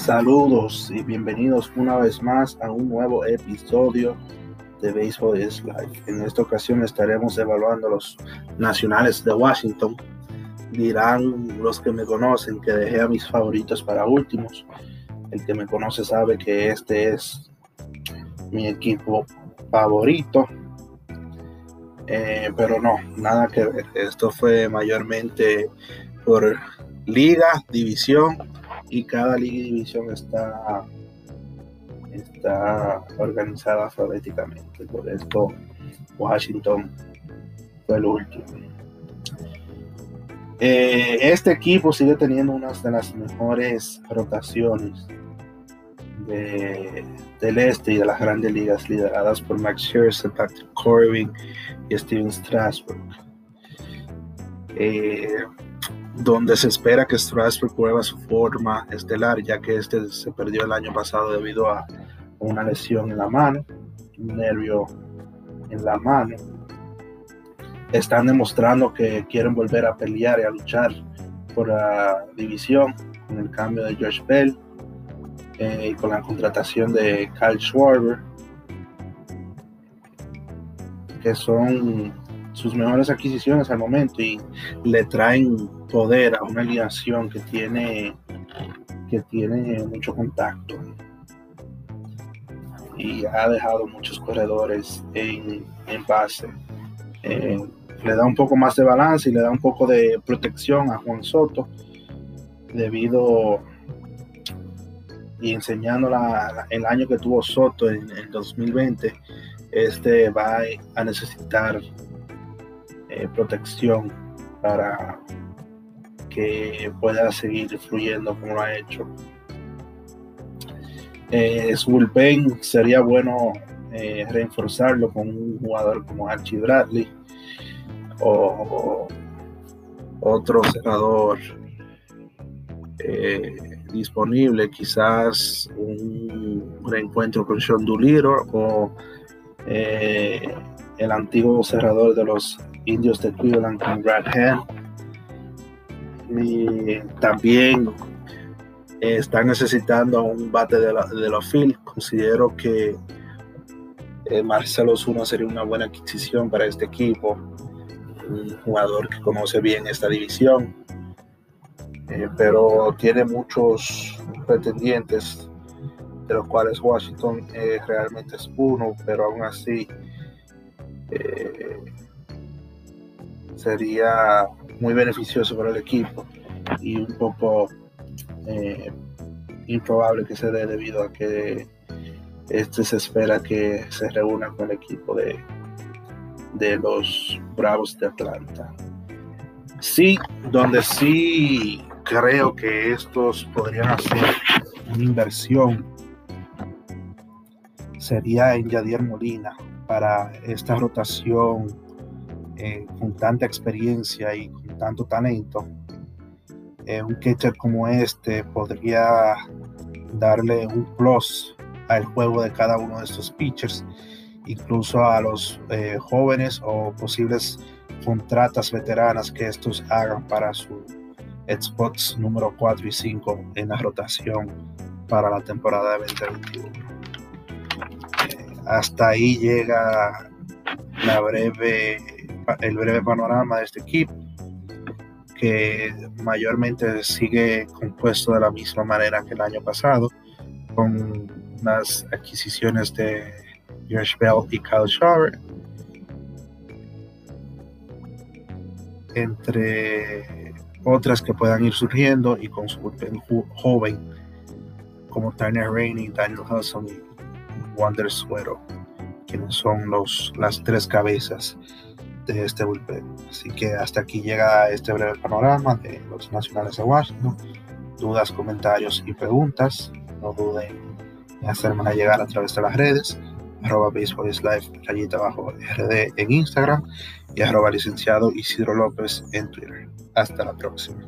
Saludos y bienvenidos una vez más a un nuevo episodio de Baseball is Life. En esta ocasión estaremos evaluando los nacionales de Washington. Dirán los que me conocen que dejé a mis favoritos para últimos. El que me conoce sabe que este es mi equipo favorito. Eh, pero no, nada que ver. Esto fue mayormente por liga, división y cada liga y división está, está organizada alfabéticamente. Por esto Washington fue el último. Eh, este equipo sigue teniendo una de las mejores rotaciones del este y de las grandes ligas lideradas por Max Scherzer, Patrick Corbin y Steven Strasburg. Eh, donde se espera que Strasburg prueba su forma estelar, ya que este se perdió el año pasado debido a una lesión en la mano, un nervio en la mano. Están demostrando que quieren volver a pelear y a luchar por la división con el cambio de Josh Bell eh, y con la contratación de Kyle Schwarber, que son sus mejores adquisiciones al momento y le traen poder a una alineación que tiene que tiene mucho contacto y ha dejado muchos corredores en, base. Eh, le da un poco más de balance y le da un poco de protección a Juan Soto debido y enseñando el año que tuvo Soto en el 2020 este va a necesitar eh, protección para que pueda seguir fluyendo como lo ha hecho. Eh, su bullpen sería bueno eh, reforzarlo con un jugador como Archie Bradley o, otro cerrador eh, disponible, quizás un reencuentro con Sean Duliro o el antiguo cerrador de los indios de Cleveland con Brad Hand. Y también eh, están necesitando un bate de, la, de field. Considero que eh, Marcelo Zuna sería una buena adquisición para este equipo. Un jugador que conoce bien esta división, eh, pero tiene muchos pretendientes, de los cuales Washington realmente es uno, pero aún así sería muy beneficioso para el equipo y un poco eh, improbable que se dé debido a que este se espera que se reúna con el equipo de, de los Bravos de Atlanta. Sí, donde sí creo que estos podrían hacer una inversión sería en Yadier Molina para esta rotación eh, con tanta experiencia y con tanto talento, eh, un catcher como este podría darle un plus al juego de cada uno de estos pitchers, incluso a los eh, jóvenes o posibles contratas veteranas que estos hagan para su spots número 4 y 5 en la rotación para la temporada de 2021. hasta ahí llega la breve el breve panorama de este equipo, que mayormente sigue compuesto de la misma manera que el año pasado, con las adquisiciones de Josh Bell y Kyle Schwarber. Entre otras que puedan ir surgiendo y con su joven como Turner Rainey, Daniel Hudson y Wander Suero, quienes son los, las tres cabezas de este bullpen. Así que hasta aquí llega este breve panorama de los nacionales de Washington. Dudas, comentarios y preguntas, no duden en hacerme llegar a través de las redes arroba baseball live rayita abajo rd en Instagram y arroba licenciado Isidro López en Twitter. Hasta la próxima.